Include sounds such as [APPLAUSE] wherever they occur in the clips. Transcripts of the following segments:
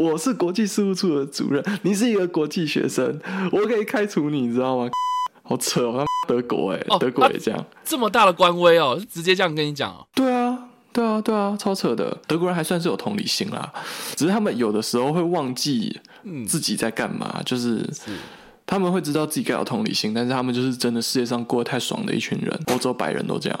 我是国际事务处的主任，你是一个国际学生，我可以开除你，你知道吗？[LAUGHS] 好扯哦，德国哎、哦德国也这样。这么大的官威哦，直接这样跟你讲哦。对啊，对啊，对啊，超扯的。德国人还算是有同理心啦，只是他们有的时候会忘记嗯，自己在干嘛，就是是他们会知道自己该有同理心，但是他们就是真的世界上过得太爽的一群人。欧洲白人都这样。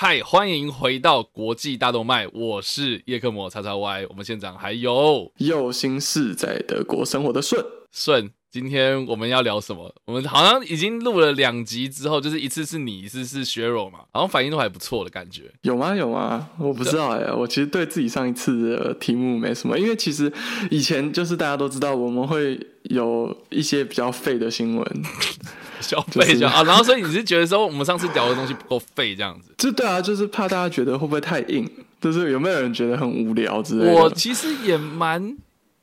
嗨，欢迎回到国际大动脉，我是叶克膜叉叉 Y，我们现场还有有心事在德国生活的顺，顺。今天我们要聊什么？我们好像已经录了两集之后，就是一次是你，一次是削弱嘛，好像反应都还不错的感觉。有吗？有吗？我不知道哎、我其实对自己上一次的题目没什么，因为其实以前就是大家都知道我们会有一些比较废的新闻，消费就啊，然后所以你是觉得说我们上次聊的东西不够废这样子？就对啊，就是怕大家觉得会不会太硬，就是有没有人觉得很无聊之类的。我其实也蛮，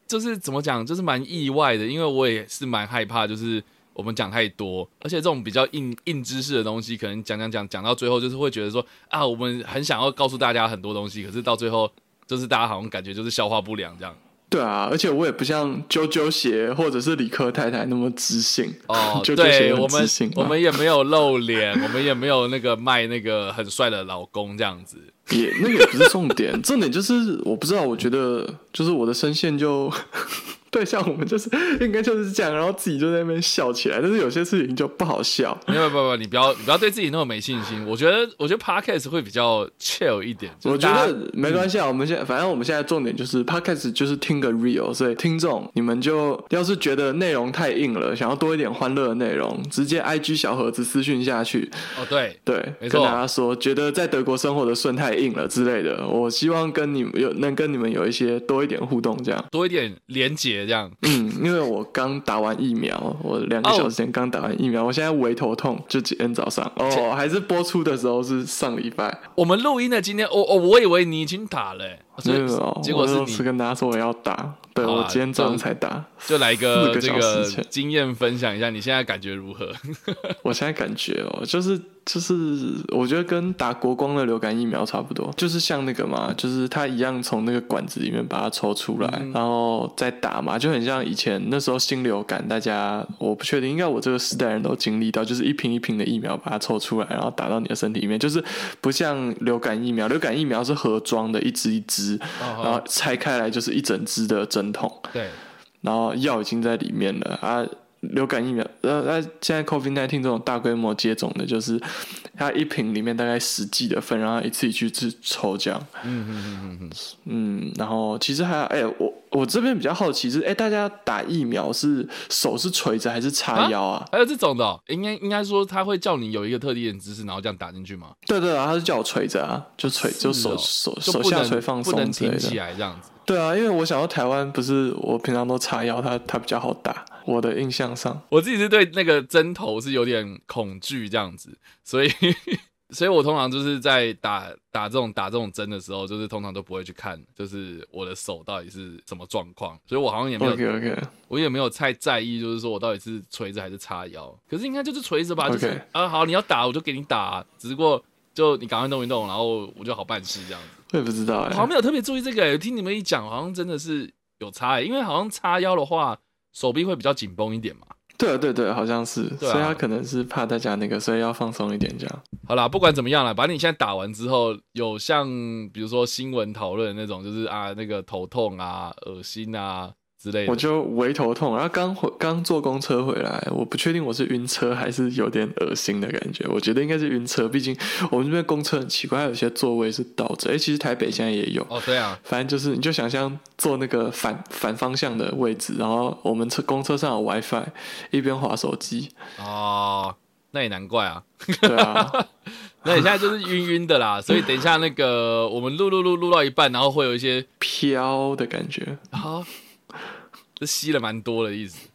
就是怎么讲，就是蛮意外的，因为我也是蛮害怕，就是我们讲太多，而且这种比较硬硬知识的东西，可能讲讲讲讲到最后，就是会觉得说啊，我们很想要告诉大家很多东西，可是到最后，就是大家好像感觉就是消化不良这样。对啊，而且我也不像啾啾鞋或者是理科太太那么知性哦，[LAUGHS] 啾啾鞋对，很我们我们也没有露脸，我们也没有那个卖那个很帅的老公这样子。也那个也不是重点，重点就是我不知道，我觉得就是我的声线就对，像我们就是应该就是这样，然后自己就在那边笑起来，但是有些事情就不好笑。没有，不不，你不要，你不要对自己那么没信心。我觉得，我觉得 podcast 会比较 chill 一点。就是我觉得没关系啊，我们现在反正我们现在重点就是 podcast 就是听个 real，所以听众你们就要是觉得内容太硬了，想要多一点欢乐的内容，直接 IG 小盒子私讯下去，哦，对，对，跟大家说觉得在德国生活的顺太硬了之类的，我希望跟你们有能跟你们有一些多一点互动，这样。多一点连结这样。嗯，因为我刚打完疫苗，我两个小时前刚打完疫苗，我现在胃头痛，就今天早上。哦，还是播出的时候是上礼拜，我们录音的今天，哦哦，我以为你已经打了、没有没有，结果是你我是跟大家说我要打，对啊我今天早上才打，就来一个这个经验分享一下，你现在感觉如何？[LAUGHS] 我现在感觉哦，就是就是，我觉得跟打国光的流感疫苗差不多，就是像那个嘛，就是它一样从那个管子里面把它抽出来，然后再打嘛，就很像以前那时候新流感，大家我不确定，应该我这个时代人都经历到，就是一瓶一瓶的疫苗把它抽出来，然后打到你的身体里面，就是不像流感疫苗，流感疫苗是盒装的，一支一支，然后拆开来就是一整支的针筒。对，然后药已经在里面了啊。流感疫苗，呃，那现在 COVID nineteen 这种大规模接种的，就是它一瓶里面大概十剂的份，然后一次一去去抽这样。嗯嗯嗯嗯然后其实还有，哎、我我这边比较好奇是，哎、大家打疫苗是手是垂着还是叉腰啊？还有这种的哦、应该应该说他会叫你有一个特定的姿势，然后这样打进去吗？对对啊，他是叫我垂着啊，就垂，就手、手就手下垂放不能松之类挺起的。来这样子。对啊，因为我想到台湾不是我平常都叉腰，它它比较好打，我的印象上。我自己是对那个针头是有点恐惧这样子，所以 [LAUGHS] 所以我通常就是在打打这种打这种针的时候，就是通常都不会去看，就是我的手到底是什么状况，所以我好像也没有我也没有太在意，就是说我到底是垂着还是叉腰，可是应该就是垂着吧，就是啊好，你要打我就给你打，只不过就你赶快弄一弄，然后我就好办事这样子。我也不知道好像没有特别注意这个、欸，听你们一讲，好像真的是有差、欸，因为好像叉腰的话，手臂会比较紧绷一点嘛。对啊对对，好像是，啊所以他可能是怕大家那个，所以要放松一点这样。好啦，不管怎么样啦，反正你现在打完之后，有像比如说新闻讨论的那种，就是啊那个头痛啊、恶心啊之类的。我就围头痛，然后刚回刚坐公车回来，我不确定我是晕车还是有点恶心的感觉。我觉得应该是晕车，毕竟我们这边公车很奇怪，它有些座位是倒着。哎，其实台北现在也有。哦，对啊，反正就是，你就想象坐那个反反方向的位置，然后我们车公车上有 WiFi，一边划手机，哦，那也难怪啊。对啊，[LAUGHS] 那你现在就是晕晕的啦，所以等一下那个我们录录录录到一半，然后会有一些飘的感觉。啊，这吸了蛮多的意思。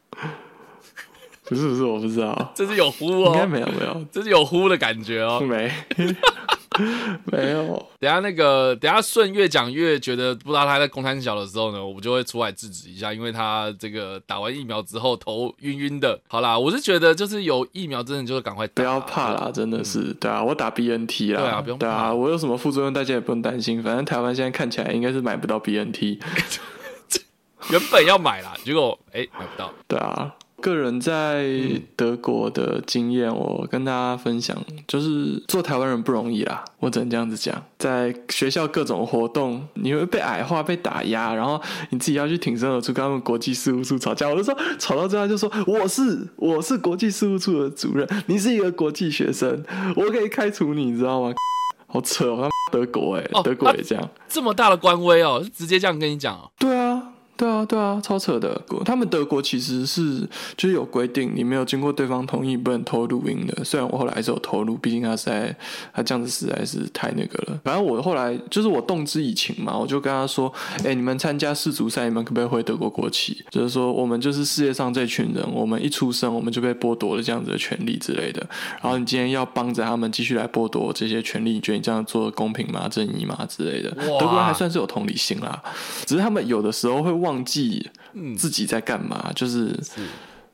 不是不是，我不知道，这是有呼哦，应该没有没有。这是有呼的感觉哦。没。[LAUGHS] 没有，等下那个，等下顺越讲越觉得不知道他在公摊小的时候呢，我们就会出来制止一下，因为他这个打完疫苗之后头晕晕的。好啦，我是觉得就是有疫苗真的就是赶快打不要怕啦，真的是，对啊，我打 BNT 啦，对啊不用怕。对啊，我有什么副作用大家也不用担心，反正台湾现在看起来应该是买不到 BNT，[LAUGHS] 原本要买啦，结果哎、买不到。对啊。个人在德国的经验，我跟大家分享，就是做台湾人不容易啦，我只能这样子讲。在学校各种活动，你会被矮化、被打压，然后你自己要去挺身而出，跟他们国际事务处吵架。我就说吵到最后就说我是 [LAUGHS] 我是国际事务处的主任，你是一个国际学生，我可以开除你，你知道吗？好扯哦，他德国哎、哦德国也这样。这么大的官威哦，是直接这样跟你讲哦。对啊，对啊，对啊，超扯的。他们德国其实是就是有规定，你没有经过对方同意不能偷录音的。虽然我后来还是有偷录，毕竟他实在他这样子实在是太那个了。反正我后来就是我动之以情嘛，我就跟他说：“哎、你们参加世足赛，你们可不可以回德国国旗？就是说我们就是世界上这群人，我们一出生我们就被剥夺了这样子的权利之类的。然后你今天要帮着他们继续来剥夺这些权利，你觉得你这样做公平吗？正义吗？之类的。德国人还算是有同理心啦，只是他们有的时候会忘记嗯。自己在干嘛，就是是。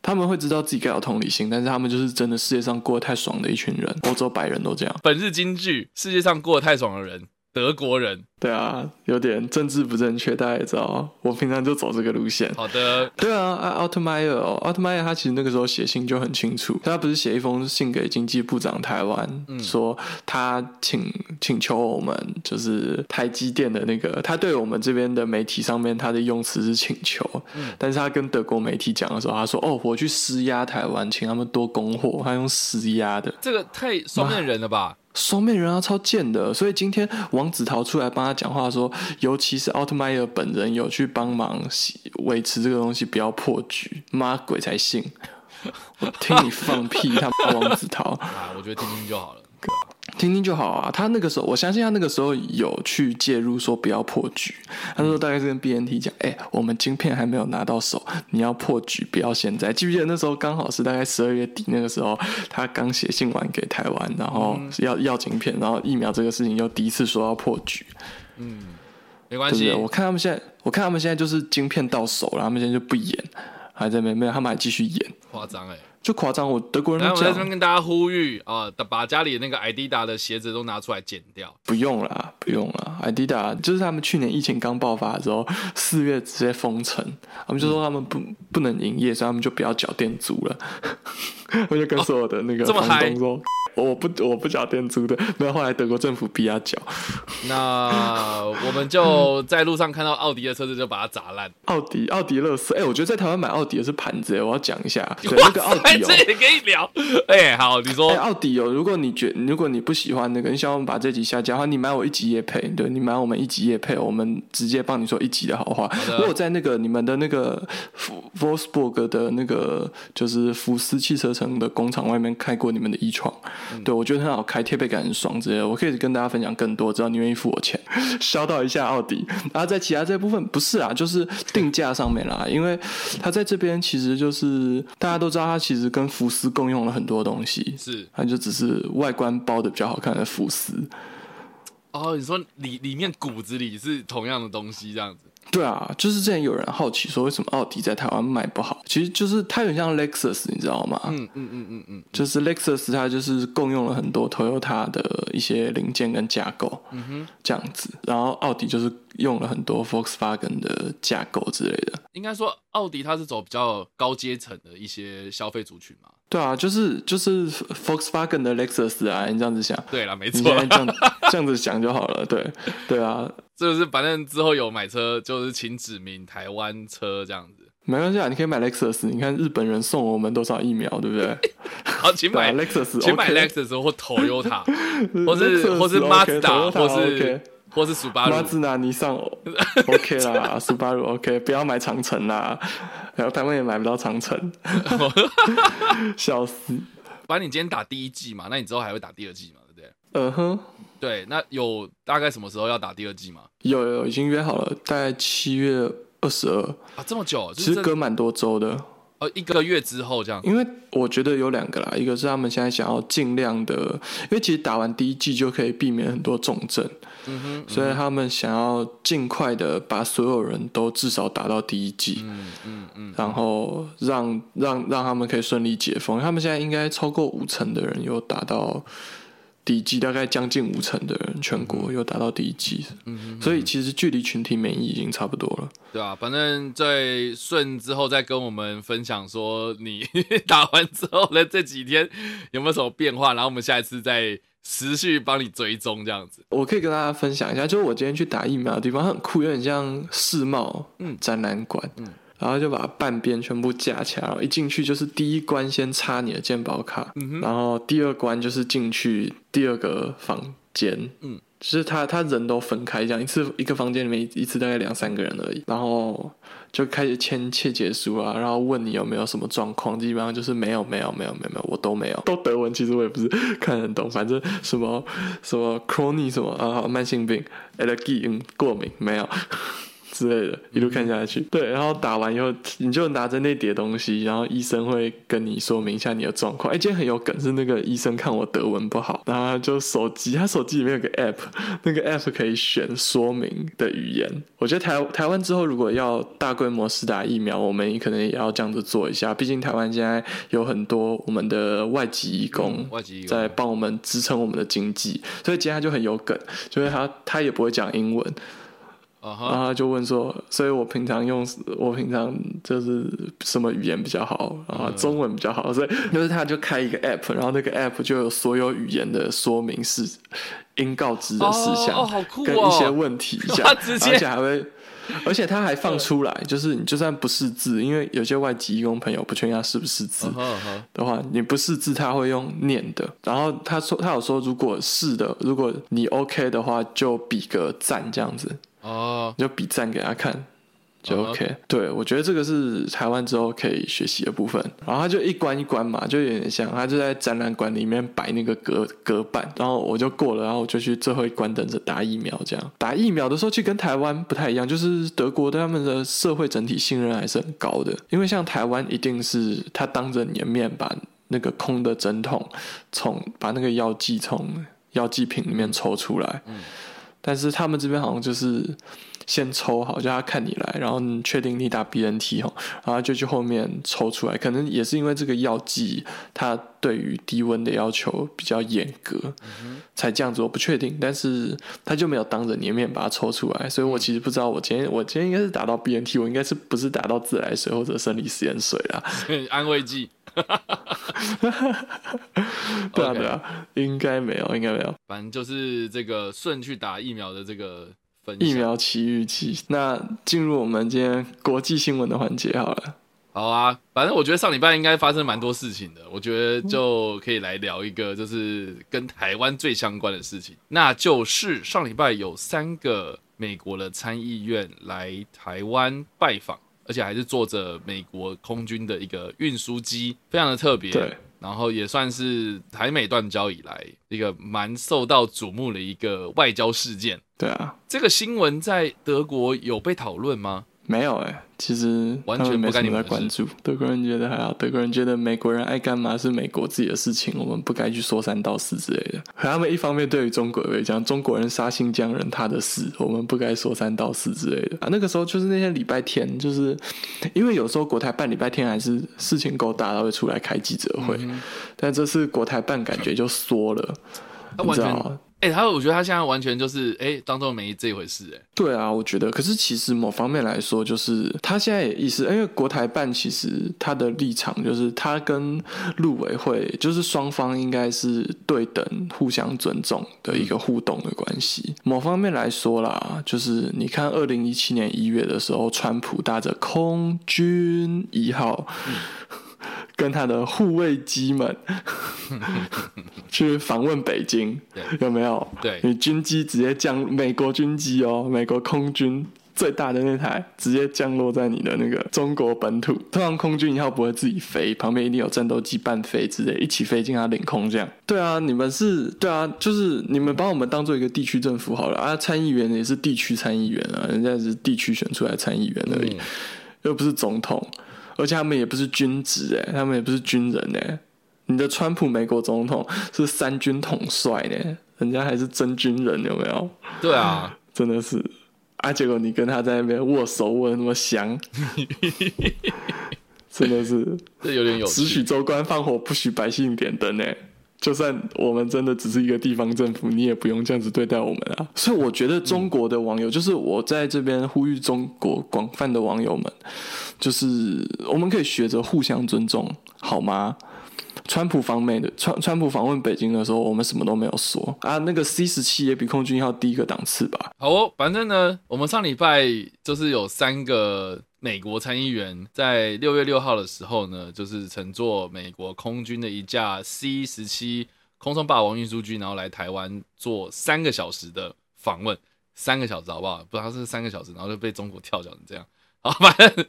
他们会知道自己该有同理心，但是他们就是真的世界上过得太爽的一群人，欧洲白人都这样。本日金句：世界上过得太爽的人，德国人。对啊，有点政治不正确，大家也知道，我平常就走这个路线。好的，对啊，啊，奥特迈尔，奥特迈尔他其实那个时候写信就很清楚，他不是写一封信给经济部长台湾，说他请请求我们，就是台积电的那个，他对我们这边的媒体上面他的用词是请求，但是他跟德国媒体讲的时候，他说哦，我去施压台湾，请他们多供货，他用施压的。这个太双面人了吧？双面人啊，超贱的。所以今天王子陶出来帮他讲话说，尤其是奥特曼尔本人有去帮忙维持这个东西不要破局，妈鬼才信！我听你放屁，[LAUGHS] 他妈王子陶，啊，我觉得听听就好了。听听就好啊。他那个时候，我相信他那个时候有去介入，说不要破局。他说大概是跟 BNT 讲，哎、我们晶片还没有拿到手，你要破局，不要现在。记不记得那时候刚好是大概十二月底那个时候，他刚写信完给台湾，然后要、要晶片，然后疫苗这个事情又第一次说要破局。嗯没关系我看他们现在，我看他们现在就是晶片到手了，他们现在就不演，还在没没有，他们还继续演，夸张哎。就夸张。我德国人来，我在都这边跟大家呼吁啊，把家里那个 Adidas 的鞋子都拿出来剪掉。不用啦，不用啦。Adidas 就是他们去年疫情刚爆发的时候，四月直接封城，他们就说他们不不能营业，所以他们就不要缴店租了。[LAUGHS] 我就跟所有的那个房这么嗨东说，我不我不缴店租的。没有，后来德国政府逼他缴。那我们就在路上看到奥迪的车子，就把它砸烂。奥迪奥迪乐色，哎、我觉得在台湾买奥迪的是盘子，哎，我要讲一下，对那个奥迪哦、[LAUGHS] 这也可以聊。哎，好，你说哎、奥迪哦，如果你觉如果你不喜欢那个，你想要我们把这集下架的话，你买我一集也配，对你买我们一集也配，我们直接帮你说一集的好话。的我有在那个你们的那个福 Wolfsburg 的那个就是福斯汽车城的工厂外面开过你们的衣窗，对我觉得很好开，贴背感很爽之类的。我可以跟大家分享更多，只要你愿意付我钱，[LAUGHS] 烧到一下奥迪。然后在其他这部分不是啊，就是定价上面啦，因为它在这边其实就是大家都知道，它其实跟福斯共用了很多东西，是它就只是外观包的比较好看的福斯。哦，你说里里面骨子里是同样的东西这样子。对啊，就是之前有人好奇说，为什么奥迪在台湾卖不好？其实就是它有点像 Lexus，你知道吗？嗯嗯嗯嗯嗯，就是 Lexus 它就是共用了很多 Toyota 的一些零件跟架构，嗯哼，这样子。然后奥迪就是用了很多 Volkswagen 的架构之类的。应该说奥迪它是走比较高阶层的一些消费族群嘛。对啊，就是就是 Volkswagen 的 Lexus 啊，你这样子想，对了，没错这样这样子想就好了。对对啊，[LAUGHS] 就是反正之后有买车，就是请指明台湾车这样子。没关系啊，你可以买 Lexus。你看日本人送我们多少疫苗，对不对？[LAUGHS] 好，请买，Lexus，请买 Lexus 或 Toyota，[LAUGHS] 或是或是 Mazda，Toyota 或是或是马 Subaru。自达、尼 [LAUGHS] 桑 OK 啦，苏巴鲁 OK，不要买长城啦，然后台湾也买不到长城，[LAUGHS] 笑死。反正你今天打第一季嘛，那你之后还会打第二季嘛，对不对？嗯哼，对，那有大概什么时候要打第二季吗？有有已经约好了，大概七月二十二，啊，这么久，就其实隔蛮多周的。哦，一个月之后这样。因为我觉得有两个啦，一个是他们现在想要尽量的，因为其实打完第一季就可以避免很多重症，嗯哼，所以他们想要尽快的把所有人都至少打到第一季，嗯嗯嗯，然后让让让他们可以顺利解封。他们现在应该超过五成的人有打到第一季，大概将近五成的人全国有达到第一季，嗯所以其实距离群体免疫已经差不多了。对啊，反正在顺之后再跟我们分享说你 [LAUGHS] 打完之后的这几天有没有什么变化，然后我们下一次再持续帮你追踪这样子。我可以跟大家分享一下，就是我今天去打疫苗的地方很酷，有点像世贸嗯。展览馆，嗯然后就把半边全部架起来，然后一进去就是第一关先插你的健保卡，嗯然后第二关就是进去第二个房间，嗯，就是他他人都分开这样，一次一个房间里面一次大概两三个人而已，然后就开始签切结书啊，然后问你有没有什么状况，基本上就是没有没有没有没有没有，我都没有，[LAUGHS] 都德文，其实我也不是看得很懂，反正什么什么 chronic 什么啊慢性病 allergy 嗯过敏没有。之类的，一路看下去。对，然后打完以后，你就拿着那叠东西，然后医生会跟你说明一下你的状况。哎，今天很有梗，是那个医生看我德文不好，然后就手机，他手机里面有个 app，那个 app 可以选说明的语言。我觉得台台湾之后如果要大规模施打疫苗，我们可能也要这样子做一下。毕竟台湾现在有很多我们的外籍义工在帮我们支撑我们的经济，所以今天他就很有梗，就是他他也不会讲英文。然后他就问说，所以我平常用我平常就是什么语言比较好，然后中文比较好，所以就是他就开一个 app，然后那个 app 就有所有语言的说明是应告知的事项，哦哦哦跟一些问题 [LAUGHS] 而且还会。[LAUGHS] 而且他还放出来，就是你就算不识字，因为有些外籍义工朋友不确定他是不是字的话，你不识字他会用念的。然后他说他有说，如果是的，如果你 OK 的话，就比个赞这样子。哦，你就比赞给他看，就 OK。对我觉得这个是台湾之后可以学习的部分。然后他就一关一关嘛，就有点像他就在展览馆里面摆那个隔隔板，然后我就过了，然后我就去最后一关等着打疫苗。这样打疫苗的时候，其实跟台湾不太一样，就是德国对他们的社会整体信任还是很高的，因为像台湾一定是他当着你的面把那个空的针筒从把那个药剂从药剂瓶里面抽出来，但是他们这边好像就是先抽好，叫他看你来，然后你确定你打 BNT 吼，然后就去后面抽出来。可能也是因为这个药剂它对于低温的要求比较严格，才这样子。我不确定，但是他就没有当着你的面把它抽出来，所以我其实不知道我今天我今天应该是打到 BNT，我应该是不是打到自来水或者生理食盐水啦？安慰剂。[LAUGHS] 对啊对啊，应该没有，应该没有。反正就是这个顺去打疫苗的这个。疫苗奇遇记，那进入我们今天国际新闻的环节好了。好啊，反正我觉得上礼拜应该发生蛮多事情的，我觉得就可以来聊一个就是跟台湾最相关的事情，那就是上礼拜有三个美国的参议院来台湾拜访，而且还是坐着美国空军的一个运输机，非常的特别。对。然后也算是台美断交以来一个蛮受到瞩目的一个外交事件。对啊，这个新闻在德国有被讨论吗？没有哎、其实完全没什么关注。德国人觉得还好，德国人觉得美国人爱干嘛是美国自己的事情，我们不该去说三道四之类的。可他们一方面对于中国人讲，中国人杀新疆人他的事，我们不该说三道四之类的啊。那个时候就是那天礼拜天，就是因为有时候国台办礼拜天还是事情够大，他会出来开记者会，嗯但这次国台办感觉就缩了，你他完全哎、他我觉得他现在完全就是哎、当做没这回事哎、对啊，我觉得，可是其实某方面来说，就是他现在也意识，因为国台办其实他的立场就是他跟陆委会就是双方应该是对等、互相尊重的一个互动的关系。某方面来说啦，就是你看二零一七年一月的时候，川普搭着空军一号。跟他的护卫机们 [LAUGHS] 去访问北京，有没有？对你军机直接降，美国军机哦，美国空军最大的那台直接降落在你的那个中国本土。通常空军一号不会自己飞，旁边一定有战斗机伴飞之类，一起飞进他领空这样。对啊，你们是，对啊，就是你们把我们当做一个地区政府好了啊，参议员也是地区参议员啊，人家是地区选出来参议员而已。嗯又不是总统。而且他们也不是军职哎，他们也不是军人哎。你的川普美国总统是三军统帅呢，人家还是真军人，有没有？对啊，真的是啊！结果你跟他在那边握手握的那么香，[LAUGHS] 真的是这有点有只许。州官放火，不许百姓点灯呢。就算我们真的只是一个地方政府，你也不用这样子对待我们啊！所以我觉得中国的网友，就是我在这边呼吁中国广泛的网友们，就是我们可以学着互相尊重，好吗？川普访美的川川普访问北京的时候，我们什么都没有说啊。那个 C 十七也比空军要低一个档次吧？好哦，反正呢，我们上礼拜就是有三个美国参议员在六月六号的时候呢，就是乘坐美国空军的一架 C 十七空中霸王运输机，然后来台湾做三个小时的访问，三个小时好不好？不知道是三个小时，然后就被中国跳脚成这样。好，反正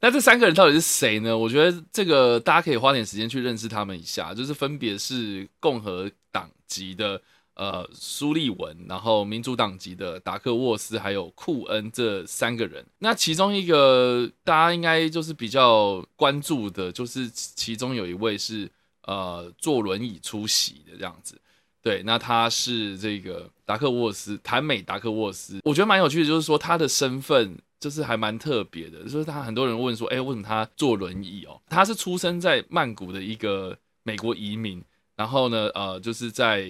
那这三个人到底是谁呢？我觉得这个大家可以花点时间去认识他们一下，就是分别是共和党籍的呃苏利文，然后民主党籍的达克沃斯，还有库恩这三个人。那其中一个大家应该就是比较关注的，就是其中有一位是呃坐轮椅出席的这样子。对，那他是这个达克沃斯，坦美达克沃斯，我觉得蛮有趣的，就是说他的身份就是还蛮特别的，就是他很多人问说，哎，为什么他坐轮椅哦？他是出生在曼谷的一个美国移民，然后呢，呃，就是在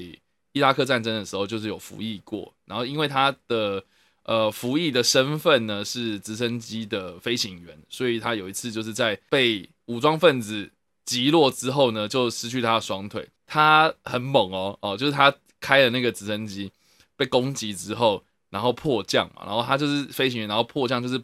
伊拉克战争的时候就是有服役过，然后因为他的呃服役的身份呢是直升机的飞行员，所以他有一次就是在被武装分子击落之后呢，就失去他的双腿。他很猛哦，哦，就是他开了那个直升机被攻击之后，然后迫降嘛，然后他就是飞行员，然后迫降就是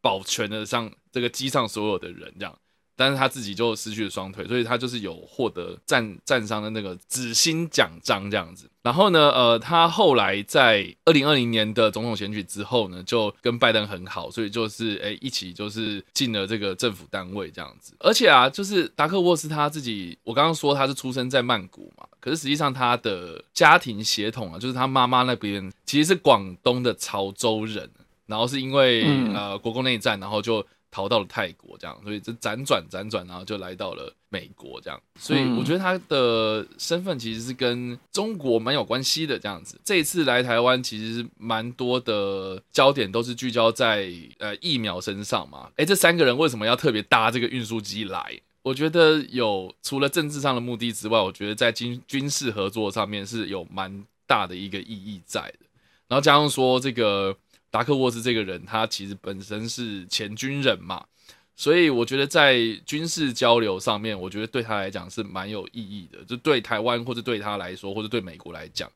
保全了上这个机上所有的人这样，但是他自己就失去了双腿，所以他就是有获得战战伤的那个紫心奖章这样子。然后呢，呃，他后来在二零二零年的总统选举之后呢，就跟拜登很好，所以就是哎一起就是进了这个政府单位这样子。而且啊，就是达克沃斯他自己，我刚刚说他是出生在曼谷嘛，可是实际上他的家庭血统啊，就是他妈妈那边其实是广东的潮州人，然后是因为、嗯呃国共内战，然后就逃到了泰国这样，所以这辗转辗转，然后就来到了美国这样，所以嗯我觉得他的身份其实是跟中国蛮有关系的这样子。这一次来台湾，其实蛮多的焦点都是聚焦在呃疫苗身上嘛。诶，这三个人为什么要特别搭这个运输机来？我觉得有除了政治上的目的之外，我觉得在军军事合作上面是有蛮大的一个意义在的。然后加上说这个达克沃斯这个人，他其实本身是前军人嘛，所以我觉得在军事交流上面，我觉得对他来讲是蛮有意义的。就对台湾或者对他来说，或者对美国来讲，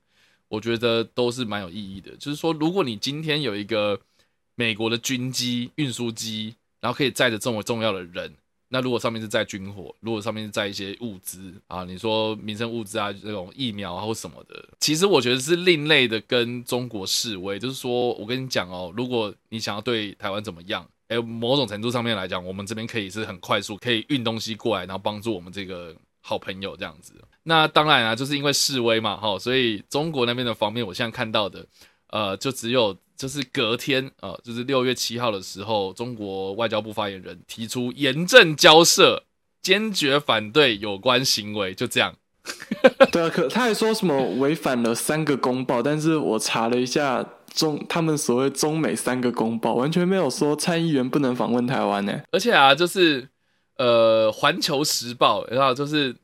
我觉得都是蛮有意义的。就是说，如果你今天有一个美国的军机、运输机，然后可以载着这么重要的人，那如果上面是载军火，如果上面是载一些物资啊，你说民生物资啊，这种疫苗啊或什么的，其实我觉得是另类的跟中国示威。就是说我跟你讲哦，如果你想要对台湾怎么样，哎，某种程度上面来讲，我们这边可以是很快速，可以运东西过来，然后帮助我们这个好朋友这样子。那当然啊，就是因为示威嘛，哈，所以中国那边的方面，我现在看到的，呃，就只有就是隔天，呃，就是六月七号的时候，中国外交部发言人提出严正交涉，坚决反对有关行为，就这样。[LAUGHS] 对啊，可他还说什么违反了三个公报，但是我查了一下中他们所谓中美三个公报，完全没有说参议员不能访问台湾呢。而且啊，就是呃，《环球时报》，然后就是，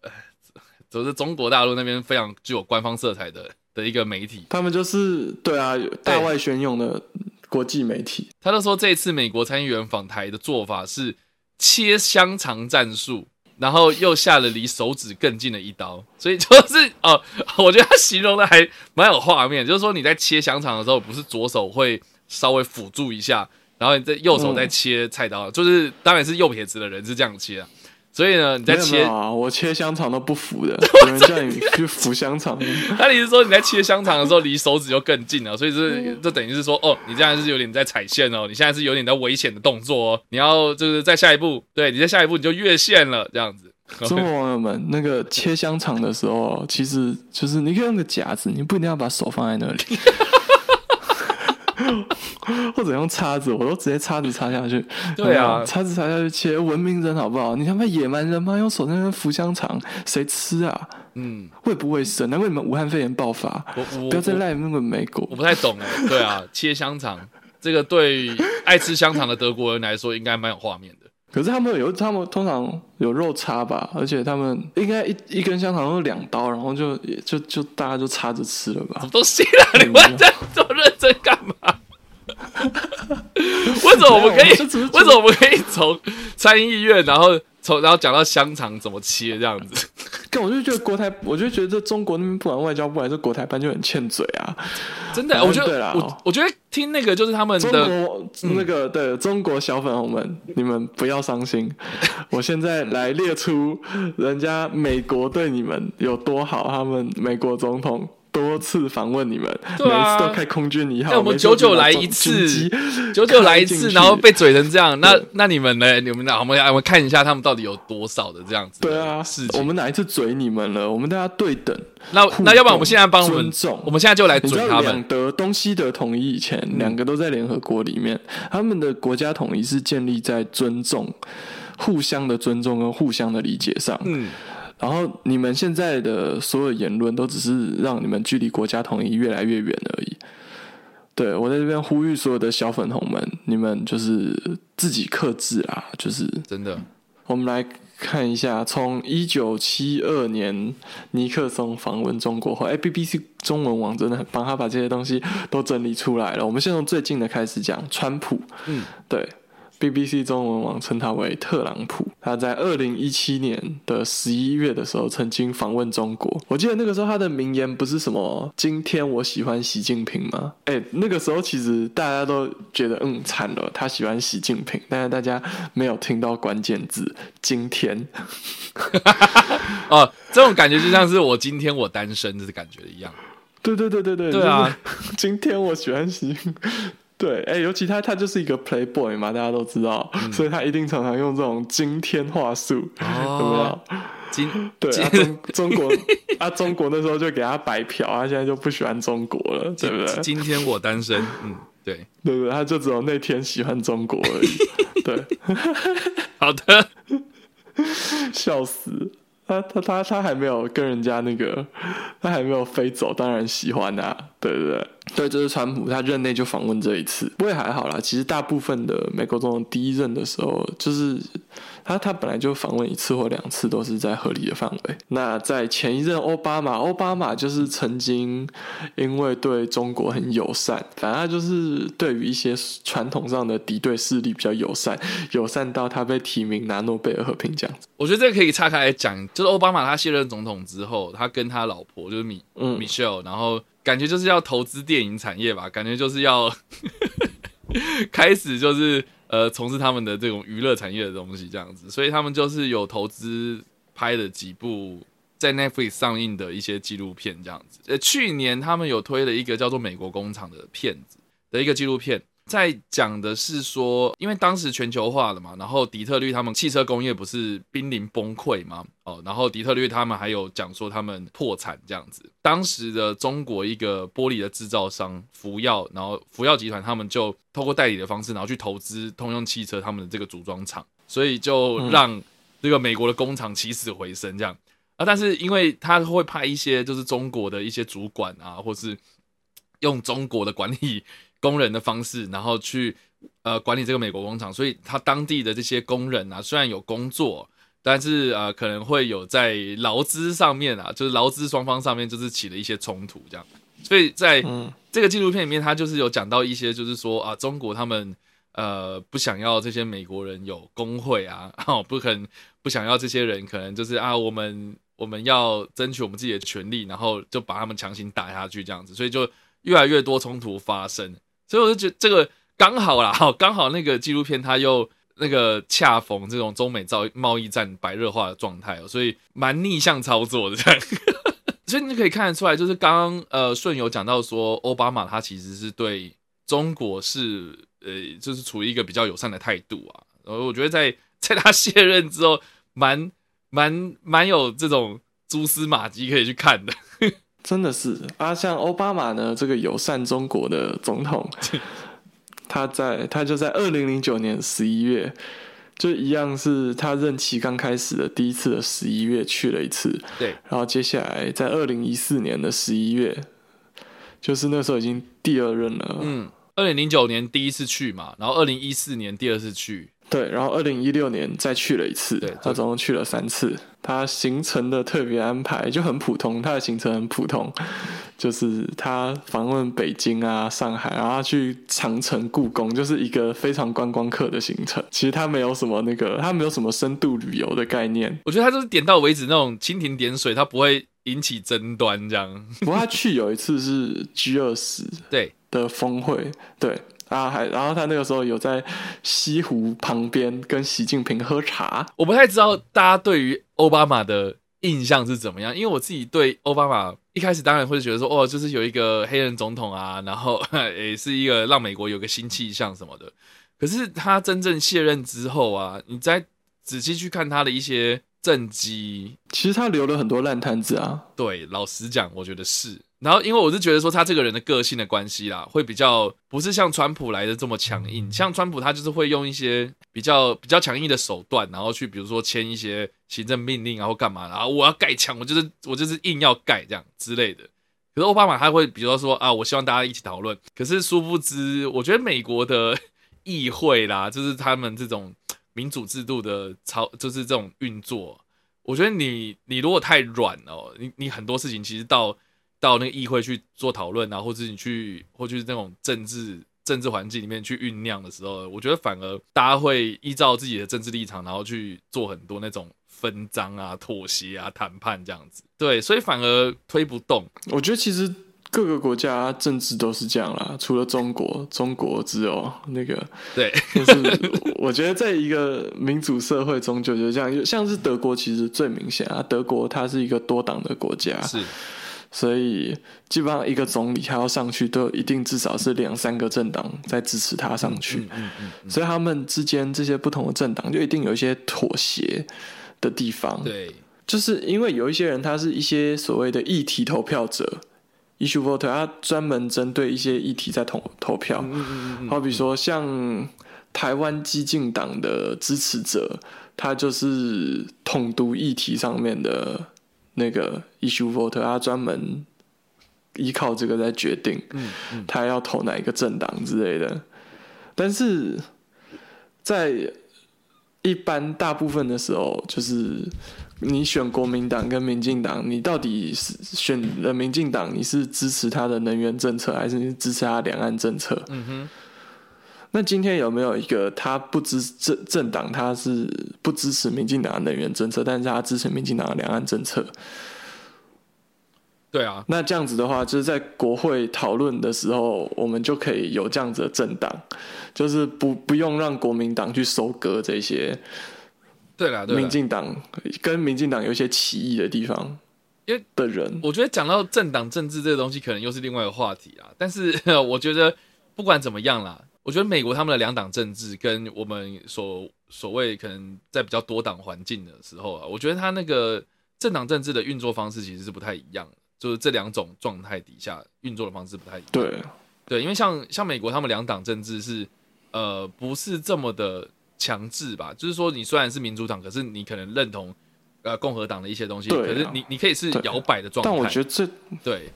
呃，[LAUGHS] 就是中国大陆那边非常具有官方色彩的的一个媒体，他们就是对啊，大外宣用的国际媒体。他就说这一次美国参议员访台的做法是切香肠战术，然后又下了离手指更近的一刀，所以就是哦，[LAUGHS] 我觉得他形容的还蛮有画面，就是说你在切香肠的时候，不是左手会稍微辅助一下，然后你在右手在切菜刀，就是当然是右撇子的人是这样切啊。所以呢，你在切有啊，我切香肠都不服的，[LAUGHS] 有人叫你去扶香肠，那你是说你在切香肠的时候离手指就更近了，所以这这等于是说，哦，你这样是有点在踩线哦，你现在是有点在危险的动作哦，你要就是在下一步，对你在下一步你就越线了，这样子。[LAUGHS] 中国网友们，那个切香肠的时候，其实就是你可以用个夹子，你不一定要把手放在那里。[LAUGHS] [LAUGHS] 或者用叉子，我都直接叉子插下去。对啊叉子插下去切，文明人好不好？你他妈野蛮人吗？用手在那边扶香肠，谁吃啊？嗯，卫不卫生？难怪你们武汉肺炎爆发。不要再我赖那个美国我。不太懂哎，对啊，切香肠这个对爱吃香肠的德国人来说应该蛮有画面的。可是他们有，他们通常有肉叉吧，而且他们应该一一根香肠都两刀，然后就也就就大家就插着吃了吧什么？东西啦？[LAUGHS] 你们在这么认真干嘛？为什么我们 [LAUGHS] 可以？为什么我们可以从参议院，然后从然后讲到香肠怎么切这样子？但我就觉得国台，我就觉得这中国那边不管外交部还是国台办就很欠嘴啊。真的，嗯我觉得我我觉得听那个就是他们中的国那个对中国小粉红们，你们不要伤心。[LAUGHS] 我现在来列出人家美国对你们有多好，他们美国总统。多次访问你们，对啊每次都开空军一号，哎我们久久来一次机久久来一次，然后被嘴成这样，那那你们呢？你们呢？我们我们看一下他们到底有多少的这样子的对啊事，情。我们哪一次嘴你们了？我们大家对等，那那要不然我们现在帮我们我们现在就来嘴他们。德东西德统一以前，两个都在联合国里面，他们的国家统一是建立在尊重、互相的尊重跟互相的理解上。嗯，然后你们现在的所有言论都只是让你们距离国家统一越来越远而已。对我在这边呼吁所有的小粉红们，你们就是自己克制啦，就是真的，我们来看一下，从一九七二年尼克松访问中国后，哎，BBC 中文网真的很棒，他把这些东西都整理出来了。我们先从最近的开始讲，川普，嗯，对。BBC 中文网称他为特朗普，他在二零一七年的十一月的时候曾经访问中国。我记得那个时候他的名言不是什么“今天我喜欢习近平”吗？哎，那个时候其实大家都觉得嗯惨了，他喜欢习近平，但是大家没有听到关键字“今天”。[LAUGHS] 哦，这种感觉就像是我今天我单身的感觉一样。对对对对对，对啊今天我喜欢习，对，哎、尤其他他就是一个 playboy 嘛，大家都知道，所以他一定常常用这种惊天话术，有没哦有？今对今啊，中中国 [LAUGHS] 啊，中国那时候就给他白嫖，他现在就不喜欢中国了，对不对？今天我单身，嗯，对，对不对？他就只有那天喜欢中国而已，[LAUGHS] 对，[LAUGHS] 好的，笑死。他他他他还没有跟人家那个，他还没有飞走，当然喜欢啊，对不对？对，这是川普，他任内就访问这一次，不过也还好啦。其实大部分的美国总统第一任的时候，就是他他本来就访问一次或两次都是在合理的范围。那在前一任奥巴马，奥巴马就是曾经因为对中国很友善，反正他就是对于一些传统上的敌对势力比较友善，友善到他被提名拿诺贝尔和平奖。我觉得这个可以岔开来讲，就是奥巴马他卸任总统之后，他跟他老婆就是米嗯 Michelle，然后感觉就是要投资电影产业吧，感觉就是要 [LAUGHS] 开始就是呃从事他们的这种娱乐产业的东西这样子，所以他们就是有投资拍了几部在 Netflix 上映的一些纪录片这样子。呃，去年他们有推了一个叫做《美国工厂》的片子的一个纪录片。在讲的是说，因为当时全球化了嘛，然后底特律他们汽车工业不是濒临崩溃吗？哦，然后底特律他们还有讲说他们破产这样子。当时的中国一个玻璃的制造商福耀，然后福耀集团他们就透过代理的方式，然后去投资通用汽车他们的这个组装厂，所以就让这个美国的工厂起死回生这样。啊，但是因为他会派一些就是中国的一些主管啊，或是用中国的管理工人的方式，然后去呃管理这个美国工厂，所以他当地的这些工人啊，虽然有工作，但是呃可能会有在劳资上面啊，就是劳资双方上面就是起了一些冲突这样。所以在嗯这个纪录片里面，他就是有讲到一些，就是说啊，中国他们呃不想要这些美国人有工会啊，[LAUGHS] 哦不肯不想要这些人，可能就是啊我们我们要争取我们自己的权利，然后就把他们强行打下去这样子，所以就越来越多冲突发生。所以我就觉得这个刚好啦，哈，[LAUGHS] 刚好那个纪录片它又那个恰逢这种中美造贸易战白热化的状态哦，所以蛮逆向操作的。[LAUGHS] 所以你可以看得出来，就是刚刚呃顺有讲到说，奥巴马他其实是对中国是呃就是处于一个比较友善的态度啊。然后我觉得在 [LAUGHS] 在他卸任之后，蛮蛮蛮有这种蛛丝马迹可以去看的。真的是。啊，像奥巴马呢，这个友善中国的总统，[LAUGHS] 他在他就在二零零九年十一月，就一样是他任期刚开始的第一次的十一月去了一次，对，然后接下来在二零一四年的十一月，就是那时候已经第二任了，嗯，二零零九年第一次去嘛，然后二零一四年第二次去，对，然后二零一六年再去了一次对，他总共去了三次。他行程的特别安排就很普通，他的行程很普通，就是他访问北京啊、上海，然后他去长城、故宫，就是一个非常观光客的行程。其实他没有什么那个，他没有什么深度旅游的概念。我觉得他就是点到为止那种蜻蜓点水，他不会引起争端这样。[LAUGHS] 不过他去有一次是 G 二十对，的峰会，对。啊，还然后他那个时候有在西湖旁边跟习近平喝茶，我不太知道大家对于奥巴马的印象是怎么样，因为我自己对奥巴马一开始当然会觉得说，哦，就是有一个黑人总统啊，然后 [LAUGHS] 也是一个让美国有个新气象什么的。可是他真正卸任之后啊，你再仔细去看他的一些政绩，其实他留了很多烂摊子啊。对，老实讲，我觉得是。然后，因为我是觉得说他这个人的个性的关系啦，会比较不是像川普来的这么强硬。像川普，他就是会用一些比较比较强硬的手段，然后去比如说签一些行政命令，然后干嘛，然后我要盖墙，我就是我就是硬要盖这样之类的。可是奥巴马他会比如说啊，我希望大家一起讨论。可是殊不知，我觉得美国的议会啦，就是他们这种民主制度的操，就是这种运作，我觉得你你如果太软哦，你你很多事情其实到。到那个议会去做讨论啊，或者你去，或者是那种政治政治环境里面去酝酿的时候，我觉得反而大家会依照自己的政治立场，然后去做很多那种分赃啊、妥协啊、谈判这样子。对，所以反而推不动。我觉得其实各个国家政治都是这样啦，除了中国，中国只有那个对，就是我觉得在一个民主社会中就就这样，像是德国其实最明显啊，德国它是一个多党的国家。是。所以基本上一个总理他要上去，都一定至少是两三个政党在支持他上去。所以他们之间这些不同的政党就一定有一些妥协的地方。对，就是因为有一些人他是一些所谓的议题投票者，issue voter，他专门针对一些议题在投投票。好比说像台湾激进党的支持者，他就是统独议题上面的。那个 issue voter，他专门依靠这个在决定，他要投哪一个政党之类的。但是在一般大部分的时候，就是你选国民党跟民进党，你到底是选了民进党，你是支持他的能源政策，还是你支持他两岸政策？嗯哼。那今天有没有一个他不支政政党，他是不支持民进党的能源政策，但是他支持民进党的两岸政策？对啊，那这样子的话，就是在国会讨论的时候，我们就可以有这样子的政党，就是不不用让国民党去收割这些。对了，民进党跟民进党有一些歧义的地方，因为的人，我觉得讲到政党政治这个东西，可能又是另外一个话题啊。但是我觉得不管怎么样啦。我觉得美国他们的两党政治跟我们所所谓可能在比较多党环境的时候啊，我觉得他那个政党政治的运作方式其实是不太一样的，就是这两种状态底下运作的方式不太一样。对对，因为像像美国他们两党政治是呃不是这么的强制吧？就是说你虽然是民主党，可是你可能认同呃共和党的一些东西，可是你你可以是摇摆的状态。但我觉得这对，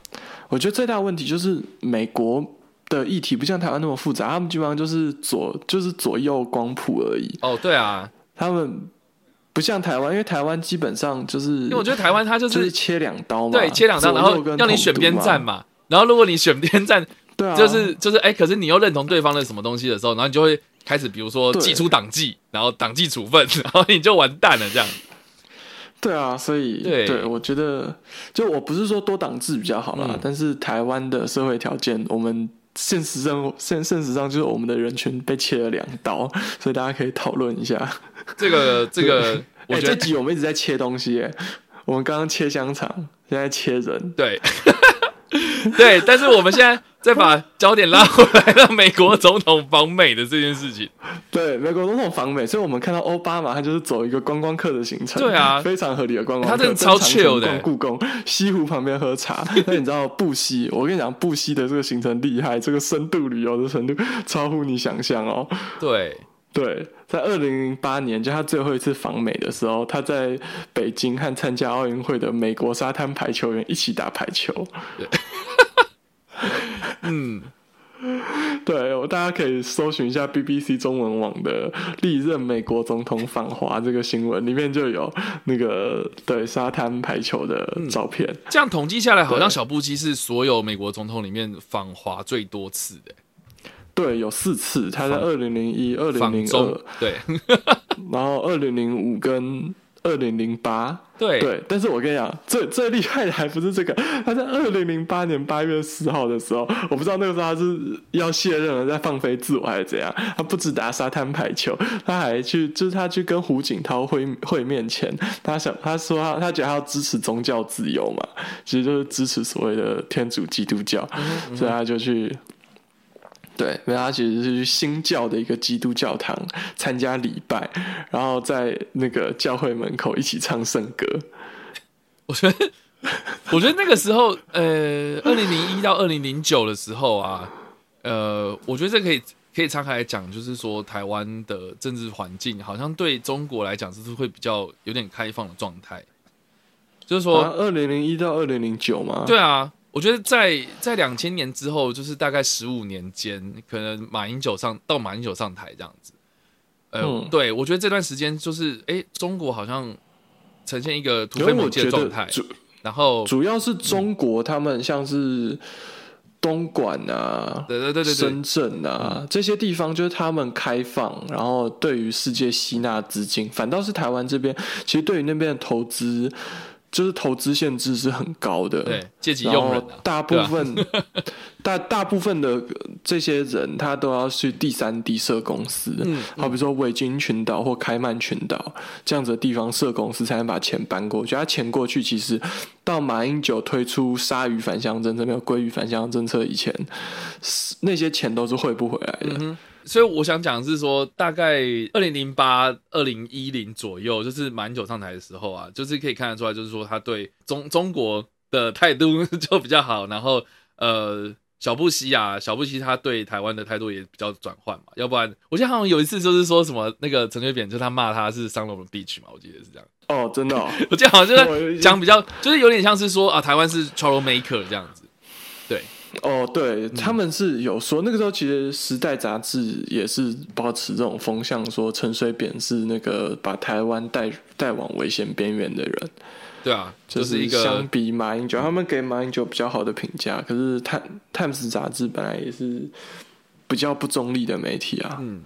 我觉得最大的问题就是美国。的议题不像台湾那么复杂，他们基本上就是左就是左右光谱而已。哦，对啊，他们不像台湾，因为台湾基本上就是，因为我觉得台湾它就是切两刀嘛，对，切两刀，然后让你选边站嘛。然后如果你选边站，对啊，就是就是哎，可是你又认同对方的什么东西的时候，然后你就会开始，比如说祭出党纪，然后党纪处分，[LAUGHS] 然后你就完蛋了，这样。对啊，所以对，我觉得就我不是说多党制比较好啦，但是台湾的社会条件，我们。现实生现现实上就是我们的人群被切了两刀，[LAUGHS] 所以大家可以讨论一下这个这个。我觉得这集我们一直在切东西，我们刚刚切香肠，现在切人。对，[LAUGHS] 对，但是我们现在再把焦点拉回来到美国总统访美的这件事情。对，美国总统访美，所以我们看到奥巴马他就是走一个观光客的行程，对啊非常合理的观光客，他真的超 chill 的逛故宫、西湖旁边喝茶。那你知道布西？我跟你讲，布西的这个行程厉害，这个深度旅游的程度超乎你想象哦。对，对，在二零零八年，就他最后一次访美的时候，他在北京和参加奥运会的美国沙滩排球员一起打排球。嗯，对，我大家可以搜寻一下 BBC 中文网的历任美国总统访华这个新闻，里面就有那个对沙滩排球的照片。这样统计下来，好像小布希是所有美国总统里面访华最多次的。对，有四次，他在二零零一、二零零二，，对 [LAUGHS] 然后二零零五跟二零零八。对对，但是我跟你讲，最最厉害的还不是这个，他在二零零八年八月四号的时候，我不知道那个时候他是要卸任了，在放飞自我还是怎样，他不止打沙滩排球，他还去，就是他去跟胡锦涛会会面前，他想他说他他觉得他要支持宗教自由嘛，其实就是支持所谓的天主基督教，所以他就去。对，因为他其实是去新教的一个基督教堂参加礼拜，然后在那个教会门口一起唱圣歌。我觉得，我觉得那个时候，呃，二零零一到二零零九的时候啊，呃，我觉得这可以可以岔开来讲，就是说台湾的政治环境好像对中国来讲，就是会比较有点开放的状态，就是说，二零零一到二零零九嘛，对啊，我觉得在在两千年之后，就是大概十五年间，可能马英九上到马英九上台这样子。呃，嗯对我觉得这段时间就是，哎，中国好像呈现一个突飞猛进的状态，然后，主要是中国他们像是东莞啊。对对对对对深，圳啊，这些地方就是他们开放，然后对于世界吸纳资金，反倒是台湾这边，其实对于那边的投资，就是投资限制是很高的。对借机用人啊，后大部分、[LAUGHS] 大大部分的这些人，他都要去第三地设公司，嗯好比说维京群岛或开曼群岛这样子的地方设公司，才能把钱搬过去。他钱过去，其实到马英九推出鲨鱼返乡政策、没有鲑鱼返乡政策以前，那些钱都是汇不回来的。所以我想讲的是说，大概二零零八、二零一零左右，就是马英九上台的时候啊，就是可以看得出来，就是说他对中中国的态度 [LAUGHS] 就比较好，然后呃。小布希啊，小布希他对台湾的态度也比较转换嘛，要不然我记得好像有一次就是说什么那个陈水扁，就他骂他是伤了我们 beach 嘛，我记得是这样。哦，真的、哦，[LAUGHS] 我记得好像就是 [LAUGHS] 讲比较，就是有点像是说啊，台湾是 trouble maker 这样子。对，哦，对，他们是有说，那个时候其实《时代》杂志也是保持这种风向，说陈水扁是那个把台湾带带往危险边缘的人，对啊，就就是一个相比马英九，他们给马英九比较好的评价。可是《泰 Times》杂志本来也是比较不中立的媒体啊，嗯，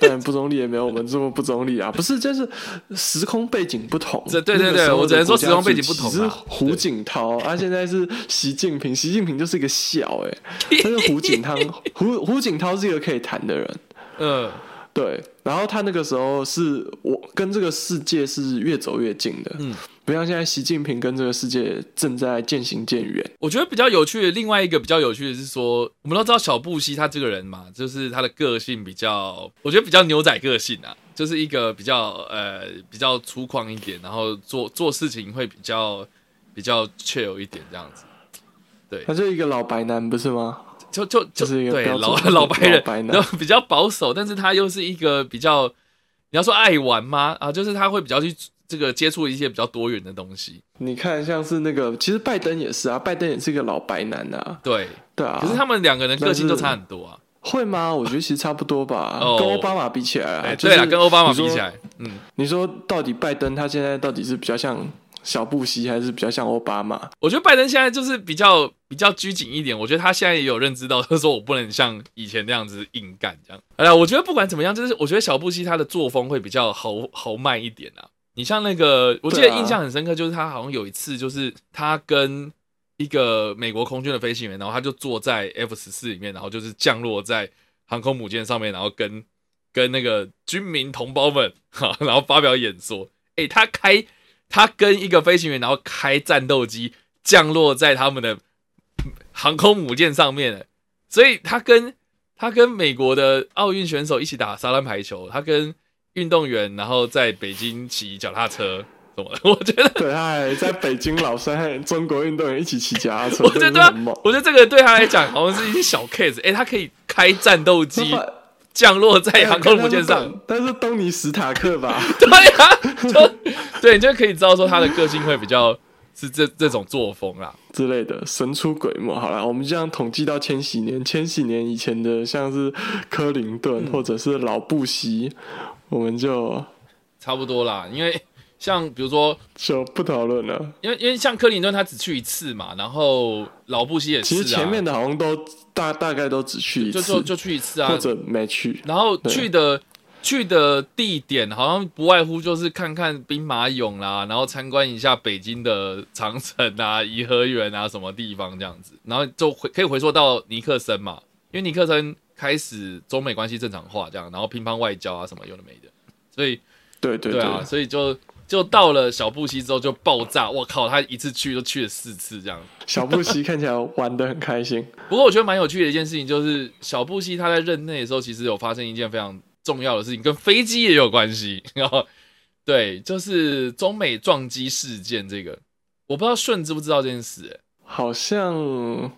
当然不中立也没有我们这么不中立啊，不是，就是时空背景不同。这对对对我只能说时空背景不主席是胡锦涛，啊，现在是习近平，习近平就是一个笑哎、但是胡锦涛，胡胡锦涛是一个可以谈的人，[LAUGHS] 嗯，对，然后他那个时候是我跟这个世界是越走越近的，嗯，不像现在习近平跟这个世界正在渐行渐远。我觉得比较有趣的另外一个比较有趣的是说，我们都知道小布希他这个人嘛，就是他的个性比较，我觉得比较牛仔个性啊，就是一个比较呃比较粗犷一点，然后做做事情会比较比较 chill 一点这样子。对他就是一个老白男，不是吗？就就就就是一个对老老白人，然后比较保守，但是他又是一个比较，你要说爱玩吗？啊，就是他会比较去这个接触一些比较多元的东西。你看，像是那个，其实拜登也是啊，拜登也是一个老白男啊，对，对啊。可是他们两个人个性都差很多啊。会吗？我觉得其实差不多吧，哦跟奥巴马比起来啊。哎，就是对了，跟奥巴马比起来，嗯，你说到底拜登他现在到底是比较像小布希，还是比较像奥巴马？我觉得拜登现在就是比较比较拘谨一点。我觉得他现在也有认知到，就是说我不能像以前那样子硬干这样。哎呀，我觉得不管怎么样，就是我觉得小布希他的作风会比较豪豪迈一点啊。你像那个，我记得印象很深刻，就是他好像有一次，就是他跟一个美国空军的飞行员，然后他就坐在 F 十四里面，然后就是降落在航空母舰上面，然后跟跟那个军民同胞们，哈，然后发表演说。诶，他开他跟一个飞行员，然后开战斗机降落在他们的航空母舰上面了，所以他跟他跟美国的奥运选手一起打沙滩排球，他跟运动员然后在北京骑脚踏车，怎么了？我觉得，对，他还在北京老山和中国运动员一起骑脚踏车，[LAUGHS] 我觉得。我觉得这个对他来讲好像是一些小 case，哎、他可以开战斗机降落在航空母舰上，但是东尼史塔克吧，[LAUGHS] 对啊，就对，你就可以知道说他的个性会比较是这这种作风啦。之类的神出鬼没。好了，我们这样统计到千禧年，千禧年以前的像是克林嗯顿、或者是老布希，我们就差不多啦，因为 [LAUGHS] 像比如说，就不讨论了。因为因为像克林顿他只去一次嘛，然后老布希也是啊，其实前面的好像都大大概都只去一次，就就就去一次啊或，者没去。然后去的去的地点好像不外乎就是看看兵马俑啦，然后参观一下北京的长城啊、颐和园啊什么地方这样子，然后就回可以回溯到尼克森嘛，因为尼克森开始中美关系正常化这样，然后乒乓外交啊什么有的没的，所以对对对啊，所以就就到了小布希之后就爆炸，我靠，他一次去都去了四次这样。小布希看起来玩的很开心。[LAUGHS] 不过我觉得蛮有趣的一件事情就是，小布希他在任内的时候，其实有发生一件非常重要的事情，跟飞机也有关系。[LAUGHS] 然后，对，就是中美撞击事件这个，我不知道顺知不知道这件事、欸好像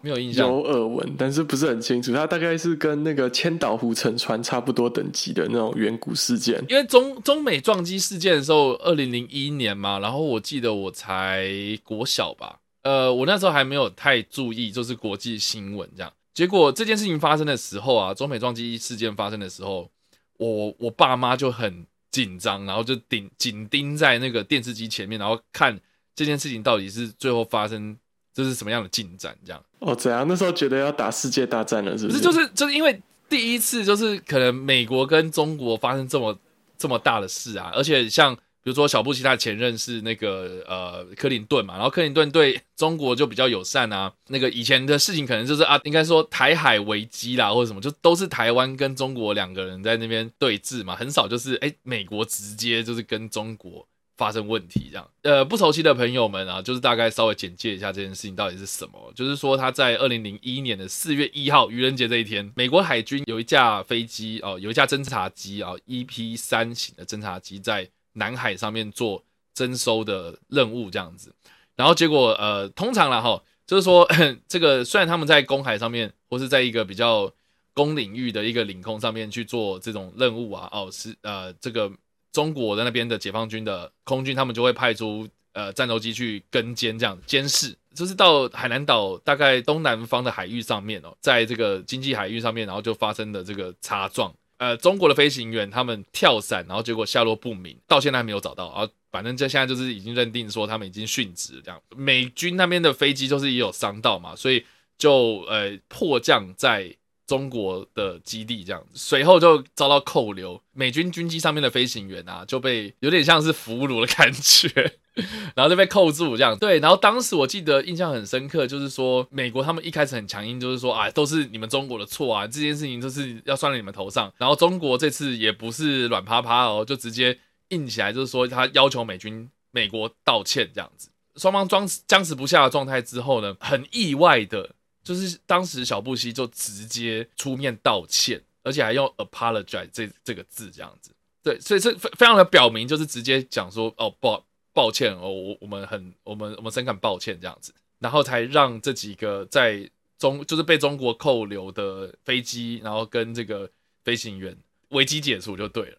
没有印象。有耳闻，但是不是很清楚。它大概是跟那个千岛湖沉船差不多等级的那种远古事件。因为中中美撞击事件的时候，二零零一年嘛，然后我记得我才国小吧，呃，我那时候还没有太注意，就是国际新闻这样。结果这件事情发生的时候啊，中美撞击事件发生的时候，我我爸妈就很紧张，然后就顶紧盯在那个电视机前面，然后看这件事情到底是最后发生这是什么样的进展，这样。哦，怎样？那时候觉得要打世界大战了，是不是？不是，就是就是因为第一次就是可能美国跟中国发生这么这么大的事啊，而且像比如说小布希他的前任是那个呃克林顿嘛，然后克林顿对中国就比较友善啊，那个以前的事情可能就是啊，应该说台海危机啦或者什么，就都是台湾跟中国两个人在那边对峙嘛，很少就是哎美国直接就是跟中国。发生问题这样，呃，不熟悉的朋友们啊，就是大概稍微简介一下这件事情到底是什么。就是说，他在二零零一年的四月一号愚人节这一天，美国海军有一架飞机哦，有一架侦察机啊，EP 三型的侦察机在南海上面做征收的任务这样子。然后结果呃，通常啦哈，就是说 [CLEARS THROAT] 这个虽然他们在公海上面或是在一个比较公领域的一个领空上面去做这种任务啊，哦是呃这个。中国的那边的解放军的空军，他们就会派出呃战斗机去跟监，这样监视，就是到海南岛大概东南方的海域上面哦，在这个经济海域上面，然后就发生的这个擦撞。呃，中国的飞行员他们跳伞，然后结果下落不明，到现在还没有找到。然后反正这现在就是已经认定说他们已经殉职这样。美军那边的飞机就是也有伤到嘛，所以就呃迫降在。中国的基地这样子，随后就遭到扣留，美军军机上面的飞行员啊就被有点像是俘虏的感觉，[LAUGHS] 然后就被扣住这样。对，然后当时我记得印象很深刻，就是说美国他们一开始很强硬，就是说啊都是你们中国的错啊，这件事情就是要算在你们头上。然后中国这次也不是软趴趴哦，就直接硬起来，就是说他要求美军美国道歉这样子。双方僵僵持不下的状态之后呢，很意外的。就是当时小布希就直接出面道歉，而且还用 apologize 这这个字这样子，对，所以这非非常的表明，就是直接讲说哦抱抱歉哦，我我们很我们我们深感抱歉这样子，然后才让这几个在中就是被中国扣留的飞机，然后跟这个飞行员危机解除就对了，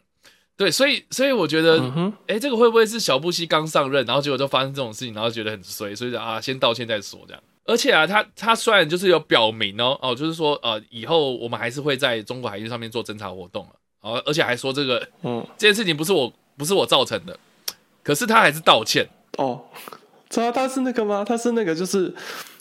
对，所以所以我觉得，哎、嗯，这个会不会是小布希刚上任，然后结果就发生这种事情，然后觉得很衰，所以啊先道歉再说这样。而且啊，他他虽然就是有表明哦哦，就是说呃，以后我们还是会在中国海域上面做侦察活动了，哦，而且还说这个嗯这件事情不是我不是我造成的，可是他还是道歉哦，知道他是那个吗？他是那个就是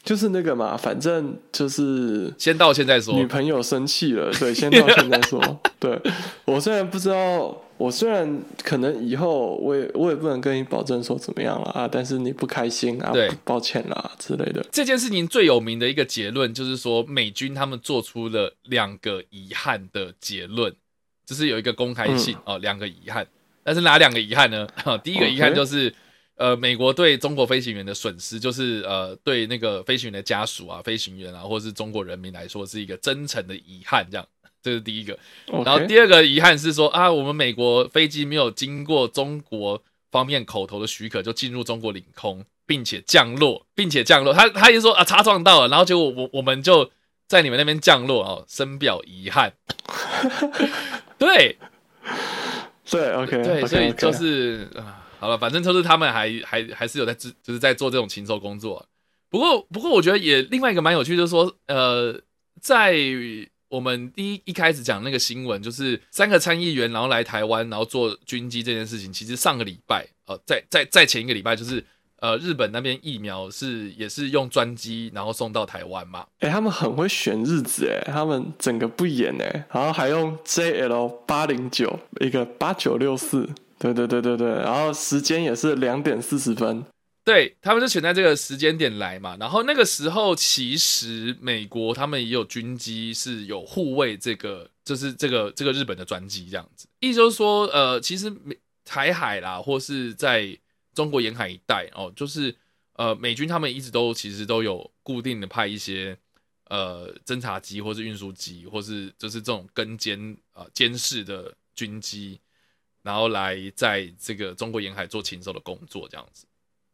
就是那个嘛，反正就是先道歉再说。女朋友生气了，对，先道歉再说。[LAUGHS] 对我虽然不知道。我虽然可能以后我也我也不能跟你保证说怎么样了啊，但是你不开心啊，对，抱歉啦之类的。这件事情最有名的一个结论就是说，美军他们做出了两个遗憾的结论，就是有一个公开信、嗯、哦，两个遗憾。但是哪两个遗憾呢？[LAUGHS] 第一个遗憾就是呃，美国对中国飞行员的损失，就是呃，对那个飞行员的家属啊、飞行员啊，或是中国人民来说，是一个真诚的遗憾。这样，这是第一个。然后第二个遗憾是说啊，我们美国飞机没有经过中国方面口头的许可就进入中国领空，并且降落，并且降落。他他就说啊，擦撞到了，然后结果我我们就在你们那边降落哦，深表遗憾。对，对，OK，对，所以就是啊，好了，反正就是他们还还还是有在就是在做这种禽兽工作。不过不过，我觉得也另外一个蛮有趣，就是说呃，在。我们第一一开始讲那个新闻，就是三个参议员然后来台湾，然后做军机这件事情。其实上个礼拜，呃，在在在前一个礼拜，就是呃，日本那边疫苗是也是用专机然后送到台湾嘛。哎，他们很会选日子，哎，他们整个不演，哎，然后还用 JL 八零九一个八九六四，对对对对对，然后时间也是两点四十分。对他们就选在这个时间点来嘛，然后那个时候其实美国他们也有军机是有护卫这个，就是这个这个日本的专机这样子，意思就是说，呃，其实美台海啦，或是在中国沿海一带哦，就是呃美军他们一直都其实都有固定的派一些呃侦察机或是运输机，或是就是这种跟监呃监视的军机，然后来在这个中国沿海做禽兽的工作这样子。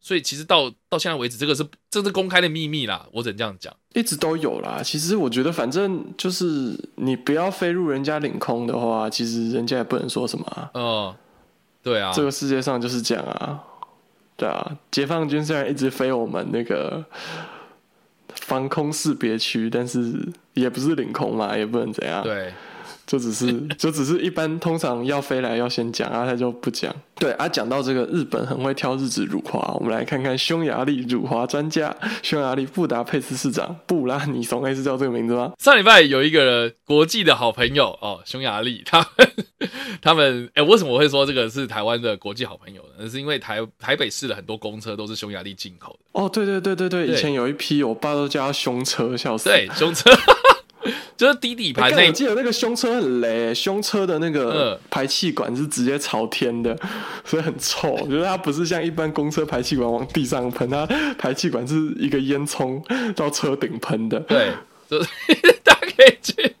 所以其实到到现在为止，这个是这是公开的秘密啦，我只能这样讲。一直都有啦。其实我觉得，反正就是你不要飞入人家领空的话，其实人家也不能说什么。嗯，对啊，这个世界上就是这样啊。对啊，解放军虽然一直飞我们那个防空识别区，但是也不是领空嘛，也不能怎样。对。就只是 [LAUGHS] 就只是一般通常要飞来要先讲啊，他就不讲。对啊，讲到这个日本很会挑日子辱华，我们来看看匈牙利辱华专家匈牙利布达佩斯市长布拉尼松，哎是叫这个名字吗？上礼拜有一个国际的好朋友哦，匈牙利，他 [LAUGHS] 他们哎，为什么会说这个是台湾的国际好朋友呢？那是因为台台北市的很多公车都是匈牙利进口的。哦，对对对对对，以前有一批我爸都叫他凶车，笑死。对，凶车。[LAUGHS] 就是低底盘那，我记得那个胸车很雷，胸车的那个排气管是直接朝天的，所以很臭。我觉得它不是像一般公车排气管往地上喷，它排气管是一个烟囱到车顶喷的。对，就是 [LAUGHS] 大家可以去，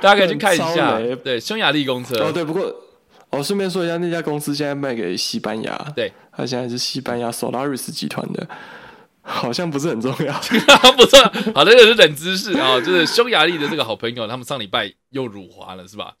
大家可以去看一下。对，匈牙利公车。哦，对，不过我顺便说一下，那家公司现在卖给西班牙，对，它现在是西班牙 Solaris 集团的。好像不是很重要，[LAUGHS] 不错。好的，这个是冷知识啊，就是匈牙利的这个好朋友，他们上礼拜又辱华了，是吧？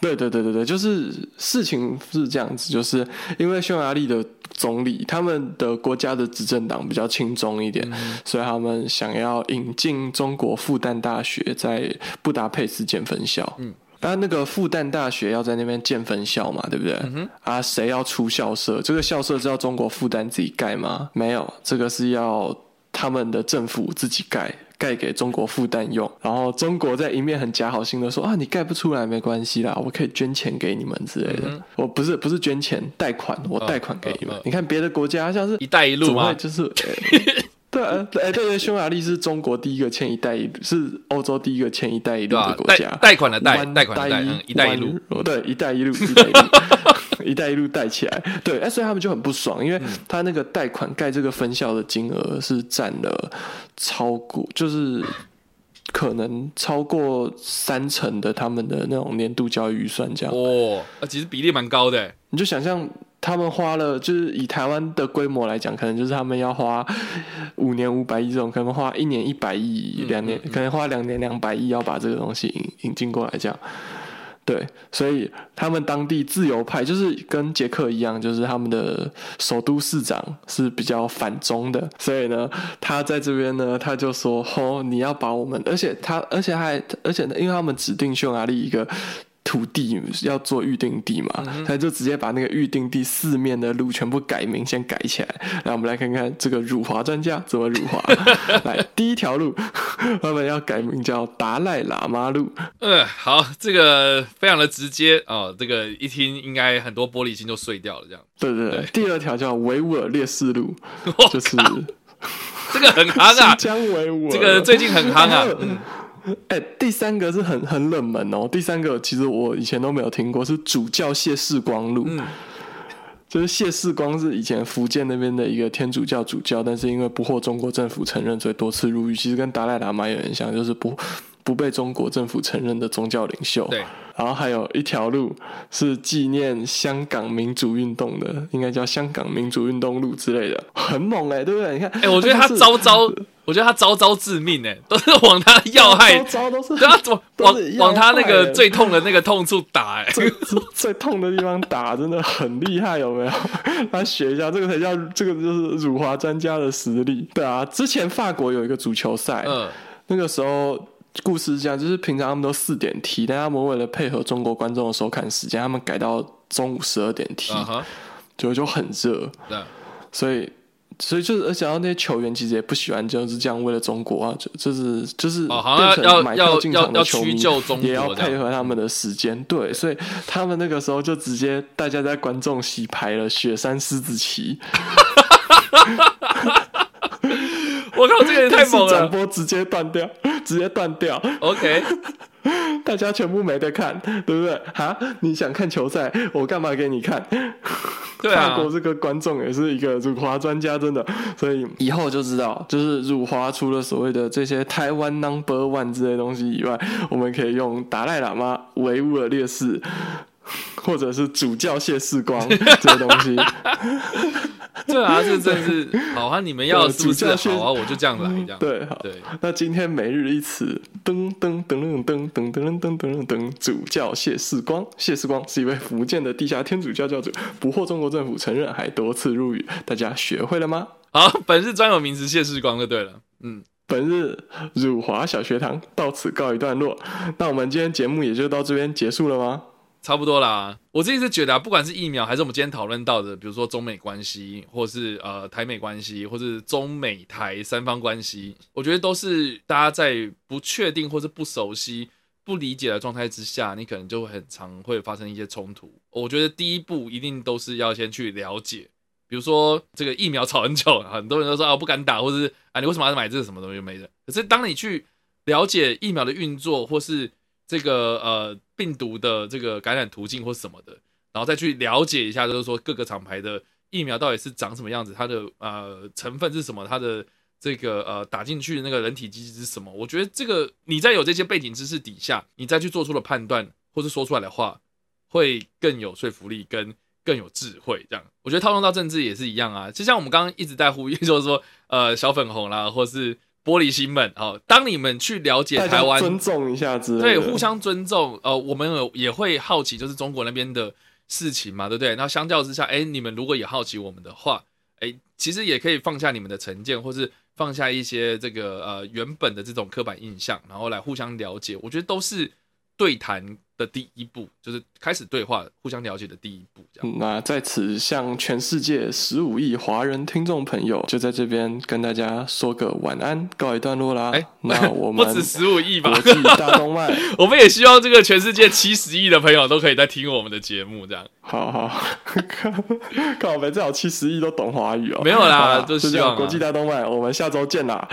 对对对对对，就是事情是这样子，就是因为匈牙利的总理，他们的国家的执政党比较轻松一点，所以他们想要引进中国复旦大学在布达佩斯建分校。嗯。啊，那个复旦大学要在那边建分校嘛，对不对？啊，谁要出校舍？这个校舍是要中国复旦自己盖吗？没有，这个是要他们的政府自己盖，盖给中国复旦用。然后中国在一面很假好心的说啊，你盖不出来没关系啦，我可以捐钱给你们之类的。我不是不是捐钱，贷款，我贷款给你们。你看别的国家像是一带一路嘛，就是。[LAUGHS] 对啊，哎，对对，匈牙利是中国第一个签“一带一路”，是欧洲第一个签“一带一路”的国家。贷款的贷，贷款的贷，一带一路。对，“一带一路”，“一带一路”，“ [LAUGHS] 一带一路”带起来。对，哎，所以他们就很不爽，因为他那个贷款盖这个分校的金额是占了超过，就是可能超过三成的他们的那种年度教育预算，这样。哦，其实比例蛮高的。你就想象。他们花了，就是以台湾的规模来讲，可能就是他们要花五年五百亿这种，可能花一年一百亿，两年可能花两年两百亿要把这个东西引引进过来，这样。对，所以他们当地自由派就是跟捷克一样，就是他们的首都市长是比较反中的，所以呢，他在这边呢，他就说：“哦，你要把我们，而且他，而且还，而且呢，因为他们指定匈牙利一个。”土地要做预定地嘛，他就直接把那个预定地四面的路全部改名，先改起来。来，我们来看看这个辱华专家怎么辱华。[LAUGHS] 来，第一条路，他们要改名叫达赖喇嘛路。嗯，好，这个非常的直接哦，这个一听应该很多玻璃心就碎掉了，这样。对对对。第二条叫维吾尔烈士路，[LAUGHS] 就是这个很夯啊，[LAUGHS] 江维吾尔，这个最近很夯啊。哎，第三个是很很冷门哦。第三个其实我以前都没有听过，是主教谢世光路。[LAUGHS] 就是谢世光是以前福建那边的一个天主教主教，但是因为不获中国政府承认，所以多次入狱。其实跟达赖喇嘛有点像，就是不不被中国政府承认的宗教领袖。对，然后还有一条路是纪念香港民主运动的，应该叫香港民主运动路之类的，很猛哎、对不对？你看，哎、我觉得他招招，我觉得他招招致命哎、[LAUGHS] 都是往他要害，[LAUGHS] 招招都是对啊，往都往往他那个最痛的那个痛处打哎、最最最痛的地方打真的很厉害，有没有？[LAUGHS] 来学一下，这个才叫这个就是辱华专家的实力。对啊，之前法国有一个足球赛，嗯，那个时候故事是这样，就是平常他们都四点踢，但他们为了配合中国观众的收看时间，他们改到中午十二点踢，啊哈，结果就很热，对，所以。所以就是，而且那些球员其实也不喜欢，就是这样为了中国啊，就就是就是要成买票进要要场的球迷也要配合他们的时间，对，所以他们那个时候就直接大家在观众席排了雪山狮子旗，[LAUGHS] 我靠，这个也太猛电视转播直接断掉，直接断掉，，OK，[LAUGHS] 大家全部没得看，对不对？哈，你想看球赛，我干嘛给你看？对啊法国这个观众也是一个辱华专家，真的，所以以后就知道，就是辱华除了所谓的这些台湾 Number One 之类东西以外，我们可以用达赖喇嘛维吾尔烈士，或者是主教谢世光这些东西。[LAUGHS] 对啊，这真的是 [LAUGHS] 好啊！你们要是不是好啊？我就这样来，这样对，好。对，那今天每日一词，噔噔噔噔噔噔噔噔噔噔，主教谢世光。谢世光是一位福建的地下天主教教主，不获中国政府承认，还多次入狱。大家学会了吗？好，本日专有名词谢世光就对了，嗯，本日辱华小学堂到此告一段落。那我们今天节目也就到这边结束了吗？差不多啦。我自己是觉得啊，不管是疫苗，还是我们今天讨论到的，比如说中美关系，或是呃台美关系，或是中美台三方关系，我觉得都是大家在不确定或是不熟悉、不理解的状态之下，你可能就会很常会发生一些冲突。我觉得第一步一定都是要先去了解。比如说这个疫苗吵很久，很多人都说啊不敢打，或是啊你为什么要买这个什么东西没的？可是当你去了解疫苗的运作，或是这个呃病毒的这个感染途径或什么的，然后再去了解一下，就是说各个厂牌的疫苗到底是长什么样子，它的呃成分是什么，它的这个呃打进去的那个人体机制是什么？我觉得这个你在有这些背景知识底下，你再去做出的判断或是说出来的话，会更有说服力跟更有智慧。这样，我觉得套用到政治也是一样啊。就像我们刚刚一直在呼吁，就是说呃小粉红啦，或是玻璃心们，哦，当你们去了解台湾尊重一下之类对，互相尊重。呃，我们有也会好奇，就是中国那边的事情嘛，对不对？那相较之下，哎，你们如果也好奇我们的话，哎，其实也可以放下你们的成见，或是放下一些这个呃原本的这种刻板印象，然后来互相了解。我觉得都是对谈的第一步，就是开始对话、互相了解的第一步。这样，那在此向全世界十五亿华人听众朋友，就在这边跟大家说个晚安，告一段落啦。哎，那我 [LAUGHS] 们不止十五亿吧国？际大动脉，[LAUGHS] 我们也希望这个全世界七十亿的朋友都可以在听我们的节目，这样。好好，靠北，最好七十亿都懂华语哦。没有啦好就就希望啊这样国际大动脉，我们下周见啦，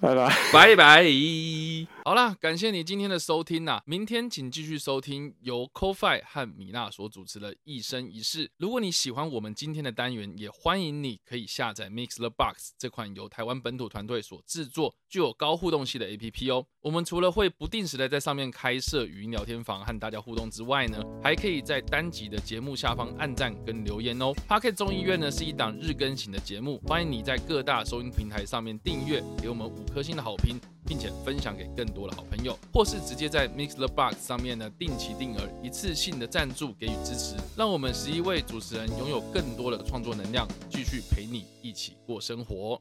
拜拜。拜拜。好啦，感谢你今天的收听呐、明天请继续收听由 CoFi 和米娜所主持的《一生一世》。如果你喜欢我们今天的单元，也欢迎你可以下载 Mix the Box 这款由台湾本土团队所制作、具有高互动性的 APP 哦。我们除了会不定时的在上面开设语音聊天房和大家互动之外呢，还可以在单集的节目下方按赞跟留言哦。Pocket 众议院呢是一档日更型的节目，欢迎你在各大收音平台上面订阅，给我们五颗星的好评。并且分享给更多的好朋友，或是直接在 Mix the Box 上面呢定期定额一次性的赞助给予支持，让我们十一位主持人拥有更多的创作能量，继续陪你一起过生活。